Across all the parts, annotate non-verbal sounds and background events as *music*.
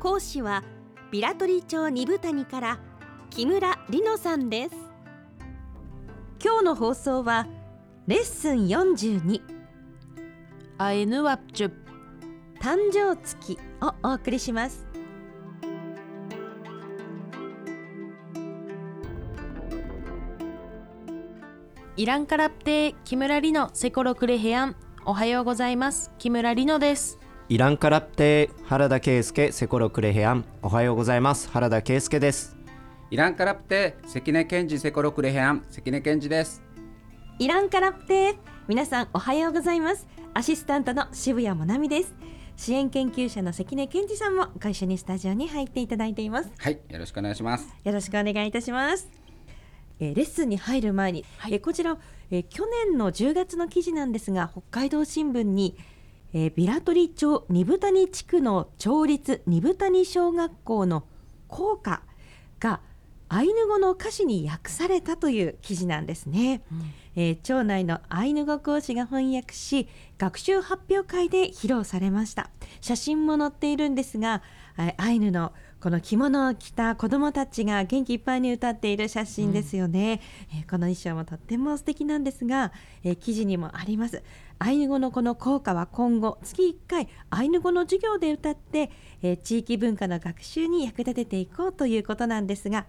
講師はビラトリ町二部谷から木村里乃さんです。今日の放送はレッスン42 Ainu Wapchup 誕生月をお送りします。イランカラプテ木村里乃セコロクレヘアン。おはようございます。木村里乃ですイランカラプテ原田圭介セコロクレヘアン。おはようございます。原田圭介です。イランカラプテ関根健二セコロクレヘアン関根健二です。イランカラプテ皆さんおはようございます。アシスタントの渋谷もなみです。支援研究者の関根健二さんもご一緒にスタジオに入っていただいています。はいよろしくお願いします。よろしくお願いいたします。えーレッスンに入る前に、えーこちら、えー去年の10月の記事なんですが北海道新聞に、えービラトリ町二豚谷地区の町立二豚谷小学校の校歌がアイヌ語の歌詞に訳されたという記事なんですね、えー町内のアイヌ語講師が翻訳し学習発表会で披露されました。写真も載っているんですがあアイヌのこの着物を着た子どもたちが元気いっぱいに歌っている写真ですよね、えーこの衣装もとっても素敵なんですが、えー記事にもあります。アイヌ語のこの効果は今後月1回アイヌ語の授業で歌って、えー地域文化の学習に役立てていこうということなんですが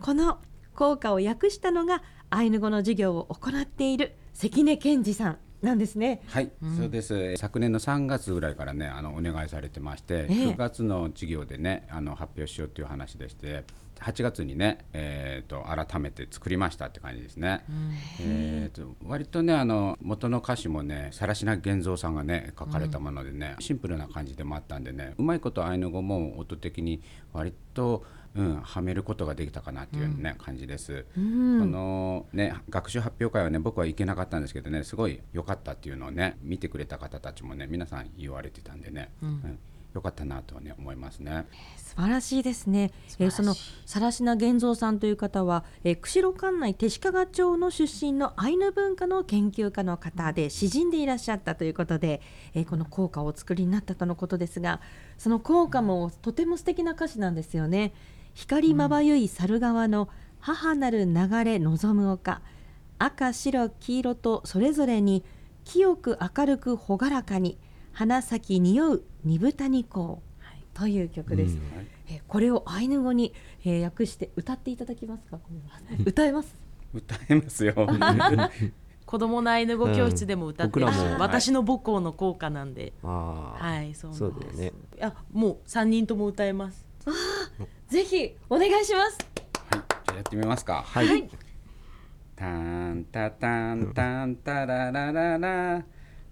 この効果を訳したのがアイヌ語の授業を行っている関根健二さんなんですね。はい、そうです。昨年の3月ぐらいからねあのお願いされてまして、ええ。9月の授業でねあの発表しようっていう話でして8月にね、えー、と改めて作りましたって感じですね、えー、と割とねあの元の歌詞もね更科源三さんがね書かれたものでね、シンプルな感じでもあったんでねうまいことアイヌ語も音的に割とうん、はめることができたかなっていうね、感じです。このね学習発表会はね僕は行けなかったんですけどねすごい良かったっていうのをね見てくれた方たちもね皆さん言われてたんでね、うん良かったなとはね思いますね。素晴らしいですね。えーその更科源三さんという方は、えー釧路管内手鹿町の出身のアイヌ文化の研究家の方で詩人でいらっしゃったということで、えーこの校歌をお作りになったとのことですが、その校歌もとても素敵な歌詞なんですよね。光まばゆい猿川の母なる流れ望む丘、赤白黄色とそれぞれに清く明るく朗らかに花咲匂う二部谷港。という曲です。えーこれをアイヌ語に、えー訳して歌っていただけますか？歌えます？*laughs* 歌えますよ。*laughs* 子供のアイヌ語教室でも歌ってうん私の母校の校歌なんで。ああ、はいそうなんです。ね。いやもう三人とも歌えますぜひお願いします。はい、じゃあやってみますか。はい、タンタタンタンタララララ。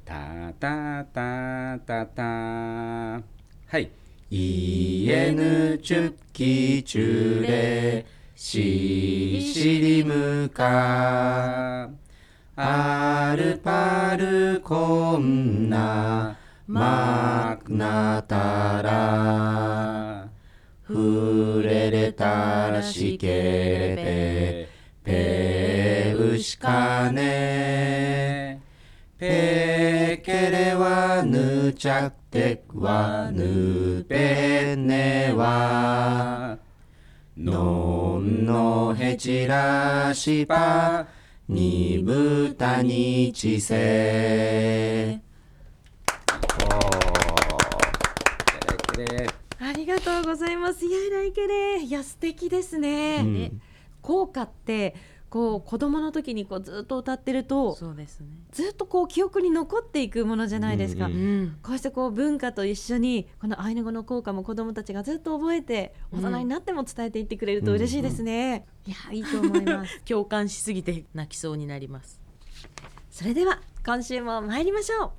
タタタタタ。はい。イエヌチュッキチュレ。シシリムカ。アルパルコンナ。マクナタラふれれたらしけれべ、ぺうしかね。ぺけれはぬちゃってはぬべねは。のんのへちらしば、にぶたにちせ。おー。りがとうございます。いやいらいけれ、いや素敵ですね。うんえ校歌ってこう子供の時にこうずっと歌ってるとそうですねずっとこう記憶に残っていくものじゃないですか。うんうんこうしてこう文化と一緒にこのアイヌ語の効果も子どもたちがずっと覚えて大人になっても伝えていってくれると嬉しいですね。いやいいと思います。*laughs* 共感しすぎて泣きそうになりますそれでは今週も参りましょ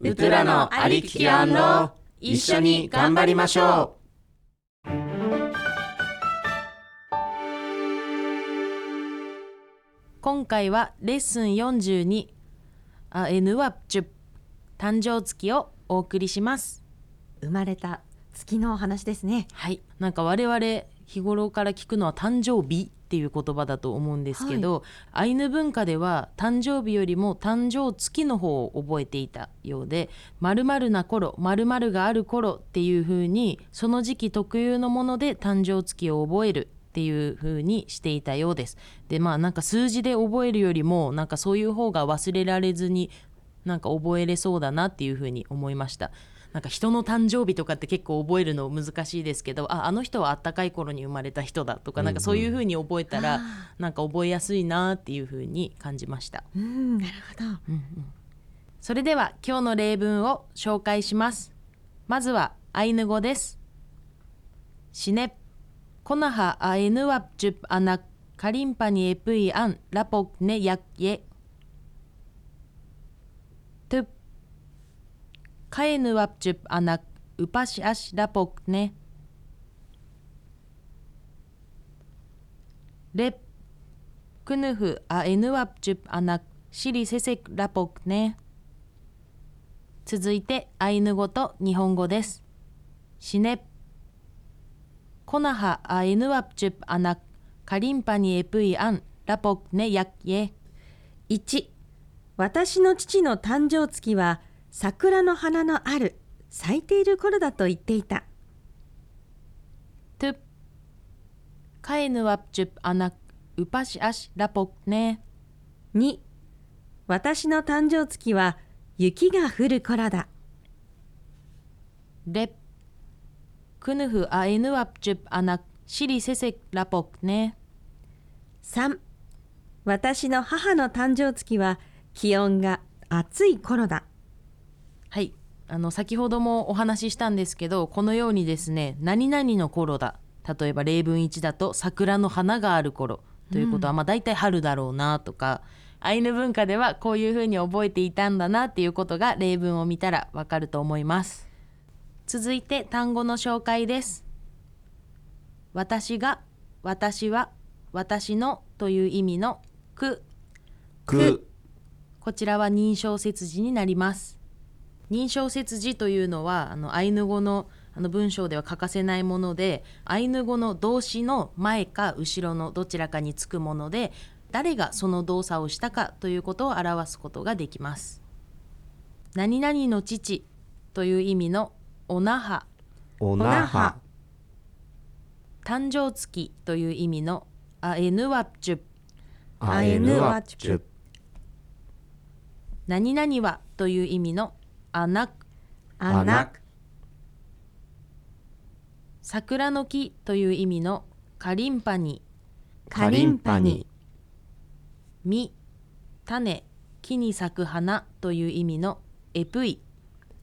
う。ウトゥラのありききあんろ一緒に頑張りましょ今回はレッスン42あ N は10誕生月をお送りします。生まれた月のお話ですね。はい。なんか我々日頃から聞くのは誕生日っていう言葉だと思うんですけど、アイヌ文化では誕生日よりも誕生月の方を覚えていたようで〇〇な頃〇〇がある頃っていう風にその時期特有のもので誕生月を覚えるっていう風にしていたようです。でまあなんか数字で覚えるよりもなんかそういう方が忘れられずになんか覚えれそうだなっていう風に思いました。なんか人の誕生日とかって結構覚えるの難しいですけどああの人はあったかい頃に生まれた人だとかなんかそういう風に覚えたらなんか覚えやすいなっていう風に感じました。うんなるほど。それでは今日の例文を紹介します。まずはアイヌ語です。シネコナハアイヌワプチュプアナカリンパニエプイアンラポクネヤクエトゥカエヌワプチュプアナウパシアシラポクネレクヌフアエヌカエヌワプチュプアナウパシアシラポクね。レ。クヌフアエヌワプチュプアナ、シリセセクラポクネ続いてアイヌ語と日本語ですシネコナハアエヌワプチュプアナカリンパニエプイアンラポクネヤッエ1私の父の誕生月は桜の花のある咲いている頃だと言っていた。トゥカエヌワプチュプアナウパシアシラポクネ2私の誕生月は雪が降る頃だ。レクヌフアエヌワプチュプアナシリセセラポクネ3私の母の誕生月は気温が暑い頃だはい。あの先ほどもお話ししたんですけどこのようにですね何々の頃だ。例えば例文1だと桜の花がある頃。ということは、まあ大体春だろうなとかアイヌ文化ではこういうふうに覚えていたんだなっていうことが例文を見たらわかると思います。続いて単語の紹介です。私が私は私のという意味のく。く。こちらは認証切字になります認証切字というのはあのアイヌ語のあの文章では欠かせないものでアイヌ語の動詞の前か後ろのどちらかにつくもので誰がその動作をしたかということを表すことができます。何々の父という意味のおなは。おなは。誕生月という意味のあえぬわっちゅあえぬわちゅ何々はという意味のあなあな桜の木という意味のカリンパニ。かりんぱに実種。木に咲く花という意味のエプイ。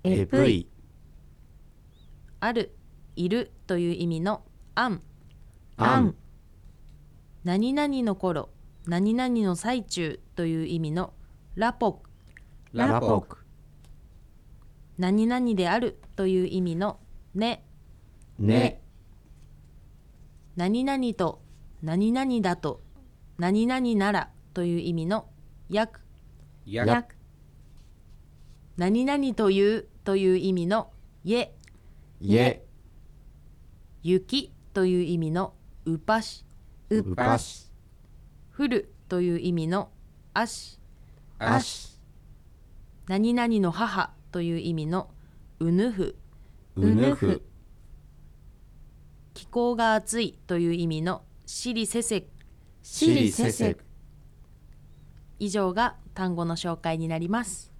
えぷいあるいるという意味のアン。あん何々の頃何々の最中という意味のラポク。ラポク何々であるという意味のね。ね。何々と何々だと何々ならという意味のやくやや何々というという意味の ye え雪という意味のうぱし。うぱし。降るという意味のあし。あし。何々の母という意味のうぬふ。うぬふ。気候が暑いという意味のしりせせしりせせ以上が単語の紹介になります。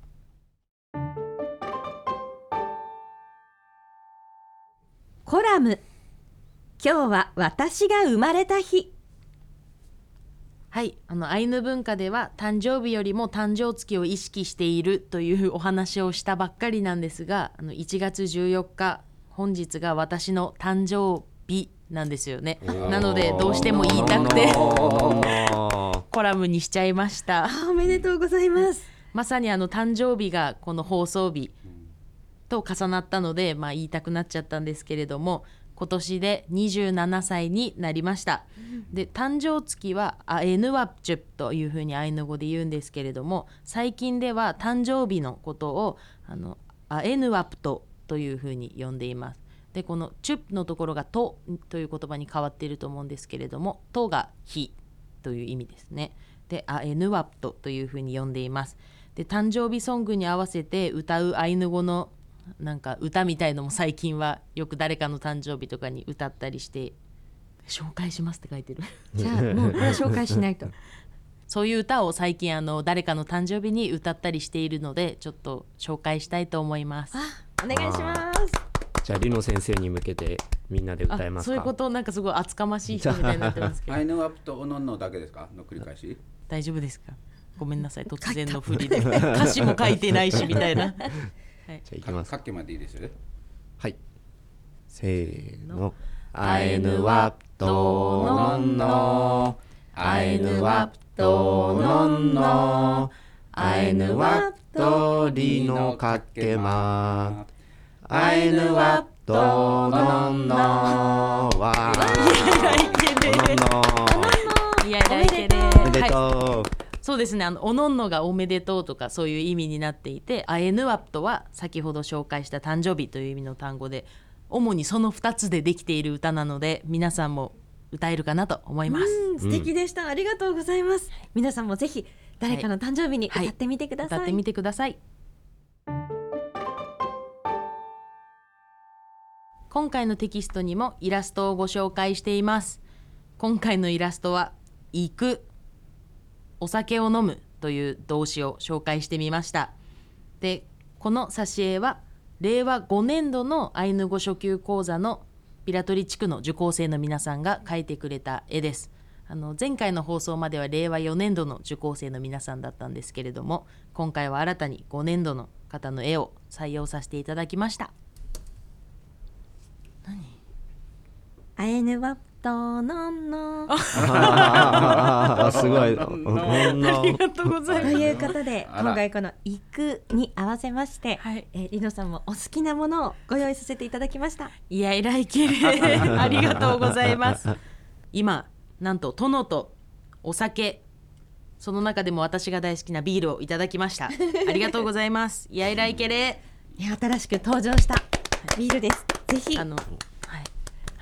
コラム。今日は私が生まれた日はいあのアイヌ文化では誕生日よりも誕生月を意識しているというお話をしたばっかりなんですがあの1月14日本日が私の誕生日なんですよね。なのでどうしても言いたくてコラムにしちゃいました。あおめでとうございます。まさにあの誕生日がこの放送日と重なったので、まあ、言いたくなっちゃったんですけれども今年で27歳になりました。で誕生月はアエヌワプチュプというふうにアイヌ語で言うんですけれども最近では誕生日のことをあのアエヌワプトというふうに呼んでいます。でこのチュップのところが「と」という言葉に変わっていると思うんですけれども「と」が「日」という意味ですね。でアエヌワプトというふうに呼んでいます。で誕生日ソングに合わせて歌うアイヌ語のなんか歌みたいのも最近はよく誰かの誕生日とかに歌ったりして紹介しますって書いてる。*laughs* じゃあもうこれは紹介しないと。*laughs* そういう歌を最近あの誰かの誕生日に歌ったりしているのでちょっと紹介したいと思います。お願いします。じゃあリノ先生に向けてみんなで歌えあますか？そういうことなんかすごい厚かましい人みたいになってますけど。*laughs* アイヌワップとオノンノだけですか？の繰り返し。大丈夫ですか？ごめんなさい。突然の振りで。歌詞も書いてないしみたいなじゃあいきます。かっけまでいいですよはい。せーの。アイヌワプトノンノアイヌワプトノンノアイヌワプトリノかけま。アイヌワプトノンノわー。ノンノいやいけれおめではい。とうそうですね。あのおのんのがおめでとうとかそういう意味になっていてアエヌワプトは先ほど紹介した誕生日という意味の単語で主にその2つでできている歌なので皆さんも歌えるかなと思います。うん素敵でした、ありがとうございます。皆さんもぜひ誰かの誕生日に歌ってみてください、歌ってみてください。今回のテキストにもイラストをご紹介しています。今回のイラストは「行く」「お酒を飲む」という動詞を紹介してみました。でこの挿絵は令和5年度のアイヌ語初級講座のピラトリ地区の受講生の皆さんが描いてくれた絵です。あの前回の放送までは令和4年度の受講生の皆さんだったんですけれども今回は新たに5年度の方の絵を採用させていただきました。アエヌワプトノンノあーすごい。ありがとうございます。ということで今回この「行く」に合わせまして、はい。えーリノさんもお好きなものをご用意させていただきました。いやいらいけれ *laughs* ありがとうございます。今なんと殿とお酒その中でも私が大好きなビールをいただきました。ありがとうございます。いやいらいけれ新しく登場したビールです。ぜひ。あの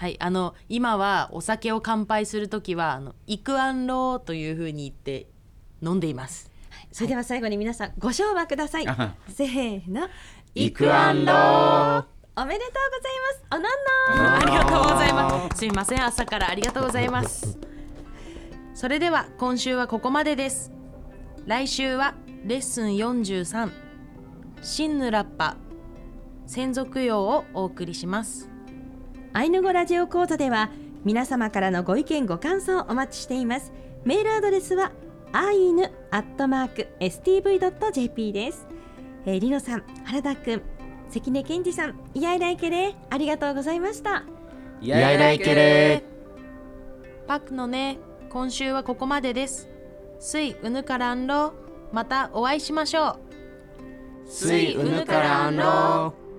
はい、はい、あの今はお酒を乾杯するときはあのイクアンローというふうに言って飲んでいます。それでは最後に皆さんご唱和ください。せーの。イクアンローおめでとうございます。おのんのありがとうございます。すいません朝からありがとうございます。それでは今週はここまでです。来週はレッスン43シンヌラッパ。専属用をお送りしますアイヌ語ラジオ講座では皆様からのご意見ご感想をお待ちしています。メールアドレスはアイヌアットマーク stv.jp です、えー、リノさん原田くん関根健二さんイヤイライケレありがとうございました。イやいらいけれパクのね今週はここまでです。スイウヌカランロまたお会いしましょう。スイウヌカランロー